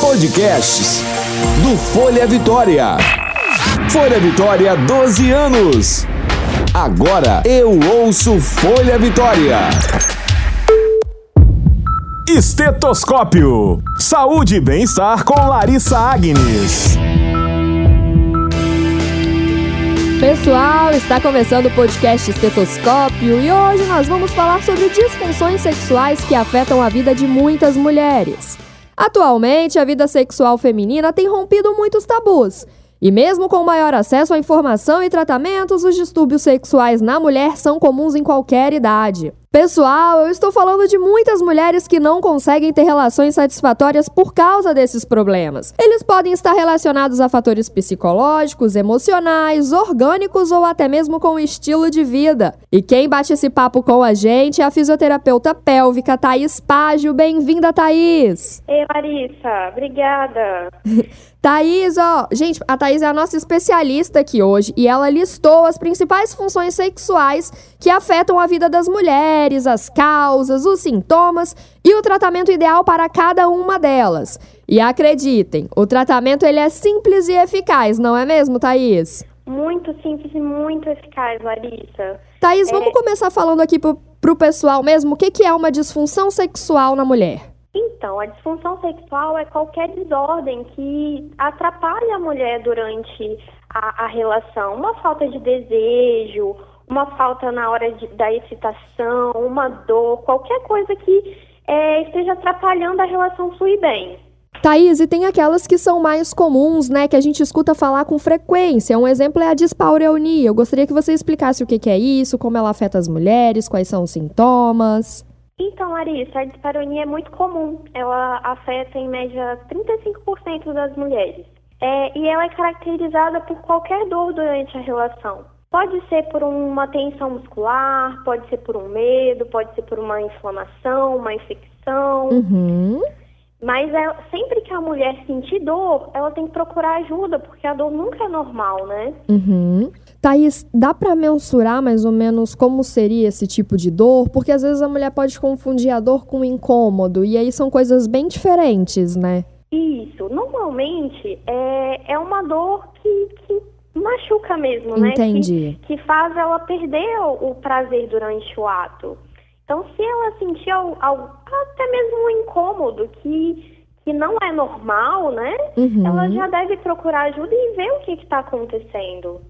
Podcasts do Folha Vitória. Folha Vitória, 12 anos. Agora eu ouço Folha Vitória. Estetoscópio. Saúde e bem-estar com Larissa Agnes. Pessoal, está começando o podcast Estetoscópio e hoje nós vamos falar sobre disfunções sexuais que afetam a vida de muitas mulheres. Atualmente, a vida sexual feminina tem rompido muitos tabus. E mesmo com maior acesso à informação e tratamentos, os distúrbios sexuais na mulher são comuns em qualquer idade. Pessoal, eu estou falando de muitas mulheres que não conseguem ter relações satisfatórias por causa desses problemas. Eles podem estar relacionados a fatores psicológicos, emocionais, orgânicos ou até mesmo com o estilo de vida. E quem bate esse papo com a gente é a fisioterapeuta pélvica Thaís Págio. Bem-vinda, Thaís! Ei, Larissa, obrigada. Thaís, ó, gente, a Thaís é a nossa especialista aqui hoje e ela listou as principais funções sexuais que afetam a vida das mulheres, as causas, os sintomas e o tratamento ideal para cada uma delas. E acreditem, o tratamento ele é simples e eficaz, não é mesmo, Thaís? Muito simples e muito eficaz, Larissa. Thaís, É. vamos começar falando aqui pro, pro pessoal mesmo o que, que é uma disfunção sexual na mulher. Então, a disfunção sexual é qualquer desordem que atrapalha a mulher durante a, a relação. Uma falta de desejo, uma falta na hora de- da excitação, uma dor, qualquer coisa que é, esteja atrapalhando a relação fluir bem. Thaís, e tem aquelas que são mais comuns, né, que a gente escuta falar com frequência. Um exemplo é a dispareunia. Eu gostaria que você explicasse o que, que é isso, como ela afeta as mulheres, quais são os sintomas. Então, Larissa, a dispareunia é muito comum. Ela afeta, em média, 35% das mulheres. É, e ela é caracterizada por qualquer dor durante a relação. Pode ser por uma tensão muscular, pode ser por um medo, pode ser por uma inflamação, uma infecção. Uhum. Mas é, sempre que a mulher sentir dor, ela tem que procurar ajuda, porque a dor nunca é normal, né? Uhum. Thaís, dá pra mensurar mais ou menos como seria esse tipo de dor? Porque às vezes a mulher pode confundir a dor com o incômodo, e aí são coisas bem diferentes, né? Isso. Normalmente é, é uma dor que, que machuca mesmo, né? Que- Entendi. que faz ela perder o, o prazer durante o ato. Então, se ela sentir al- al- até mesmo um incômodo que, que não é normal, né? Uhum. Ela já deve procurar ajuda e ver o que está acontecendo.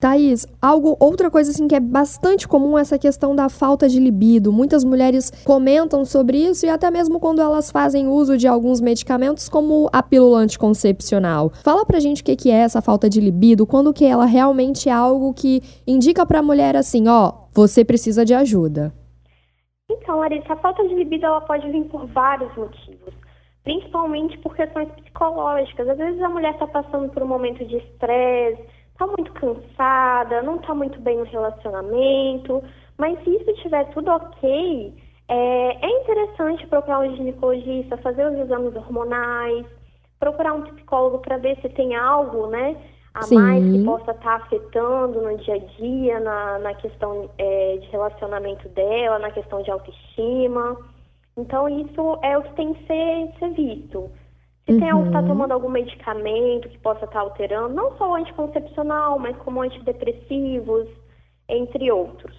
Thaís, algo, outra coisa assim que é bastante comum é essa questão da falta de libido. Muitas mulheres comentam sobre isso e até mesmo quando elas fazem uso de alguns medicamentos, como a pílula anticoncepcional. Fala pra gente o que que é essa falta de libido, quando que ela realmente é algo que indica pra mulher assim, ó, você precisa de ajuda. Então, Larissa, a falta de libido ela pode vir por vários motivos. Principalmente por questões psicológicas. Às vezes a mulher está passando por um momento de estresse, está muito cansada, não está muito bem no relacionamento. Mas se isso estiver tudo ok, é, é interessante procurar um ginecologista, fazer os exames hormonais, procurar um psicólogo para ver se tem algo, né? A Sim. mais que possa estar afetando no dia a dia, na, na questão é, de relacionamento dela, na questão de autoestima. Então, isso é o que tem que ser, ser visto. Se tem algo está Uhum. tomando algum medicamento que possa estar alterando, não só o anticoncepcional, mas como antidepressivos, entre outros.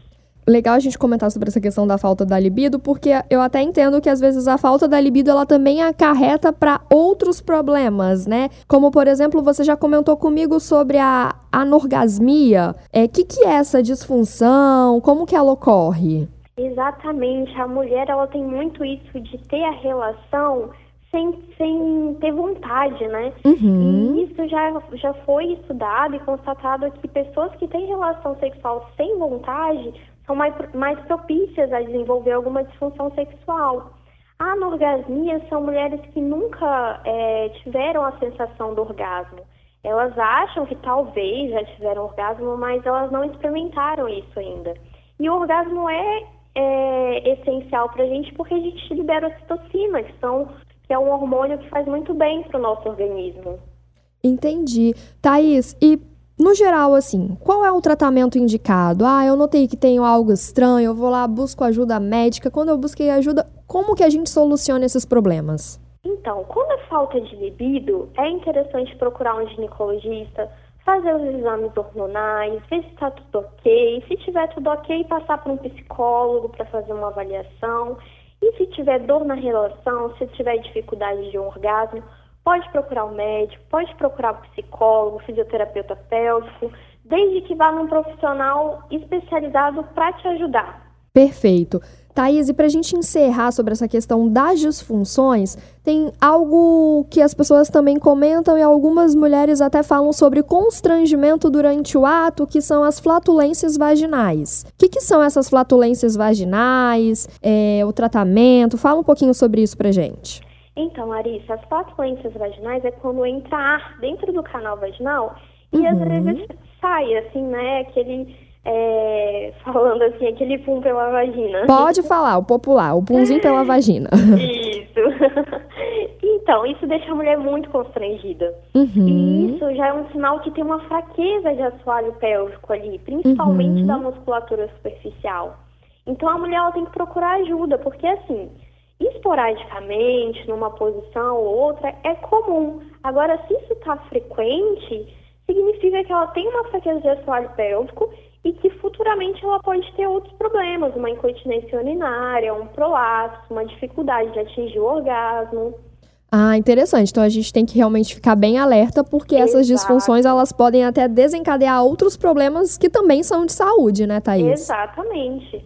Legal a gente comentar sobre essa questão da falta da libido, porque eu até entendo que às vezes a falta da libido ela também acarreta para outros problemas, né? Como por exemplo, você já comentou comigo sobre a anorgasmia. É que que é essa disfunção? Como que ela ocorre? Exatamente. A mulher ela tem muito isso de ter a relação sem, sem ter vontade, né? Uhum. E isso já, já foi estudado e constatado que pessoas que têm relação sexual sem vontade são mais, mais propícias a desenvolver alguma disfunção sexual. A anorgasmia são mulheres que nunca é, tiveram a sensação do orgasmo. Elas acham que talvez já tiveram orgasmo, mas elas não experimentaram isso ainda. E o orgasmo é, é essencial para a gente porque a gente libera ocitocina, que, são, que é um hormônio que faz muito bem para o nosso organismo. Entendi. Thaís, e no geral, assim, qual é o tratamento indicado? Ah, eu notei que tenho algo estranho, eu vou lá, busco ajuda médica. Quando eu busquei ajuda, como que a gente soluciona esses problemas? Então, quando é falta de libido, é interessante procurar um ginecologista, fazer os exames hormonais, ver se está tudo ok. Se tiver tudo ok, passar para um psicólogo para fazer uma avaliação. E se tiver dor na relação, se tiver dificuldade de um orgasmo, pode procurar um médico, pode procurar um psicólogo, fisioterapeuta pélvico, desde que vá num profissional especializado para te ajudar. Perfeito. Thaís, e para a gente encerrar sobre essa questão das disfunções, tem algo que as pessoas também comentam e algumas mulheres até falam sobre constrangimento durante o ato, que são as flatulências vaginais. O que, que são essas flatulências vaginais, é, o tratamento? Fala um pouquinho sobre isso para gente. Então, Larissa, as flatulências vaginais é quando entra ar dentro do canal vaginal e uhum. às vezes sai, assim, né, aquele é, falando assim, aquele pum pela vagina. Pode falar, o popular, o pumzinho pela vagina. Isso. então, isso deixa a mulher muito constrangida. Uhum. E isso já é um sinal que tem uma fraqueza de assoalho pélvico ali, principalmente uhum. da musculatura superficial. Então, a mulher ela tem que procurar ajuda, porque assim, esporadicamente, numa posição ou outra, é comum. Agora, se isso está frequente, significa que ela tem uma fraqueza de assoalho pélvico e que futuramente ela pode ter outros problemas, uma incontinência urinária, um prolapso, uma dificuldade de atingir o orgasmo. Ah, interessante. Então a gente tem que realmente ficar bem alerta porque Exato. essas disfunções elas podem até desencadear outros problemas que também são de saúde, né, Thaís? Exatamente.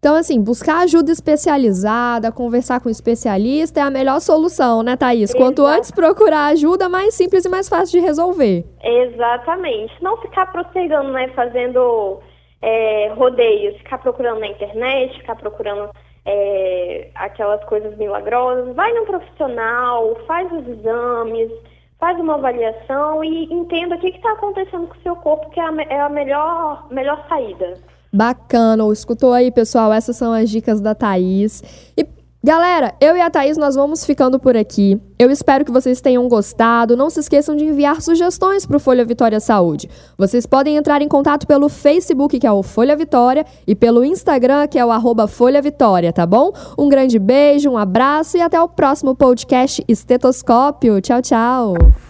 Então, assim, buscar ajuda especializada, conversar com um especialista é a melhor solução, né, Thaís? Exato. Quanto antes procurar ajuda, mais simples e mais fácil de resolver. Exatamente. Não ficar prosseguindo, né, fazendo é, rodeios, ficar procurando na internet, ficar procurando é, aquelas coisas milagrosas. Vai num profissional, faz os exames, faz uma avaliação e entenda o que está acontecendo com o seu corpo, que é a, é a melhor, melhor saída. Bacana, escutou aí, pessoal? Essas são as dicas da Thaís. E Galera, eu e a Thaís nós vamos ficando por aqui. Eu espero que vocês tenham gostado. Não se esqueçam de enviar sugestões para o Folha Vitória Saúde. Vocês podem entrar em contato pelo Facebook, que é o Folha Vitória, e pelo Instagram, que é o arroba Folha Vitória, tá bom? Um grande beijo, um abraço e até o próximo podcast Estetoscópio. Tchau, tchau.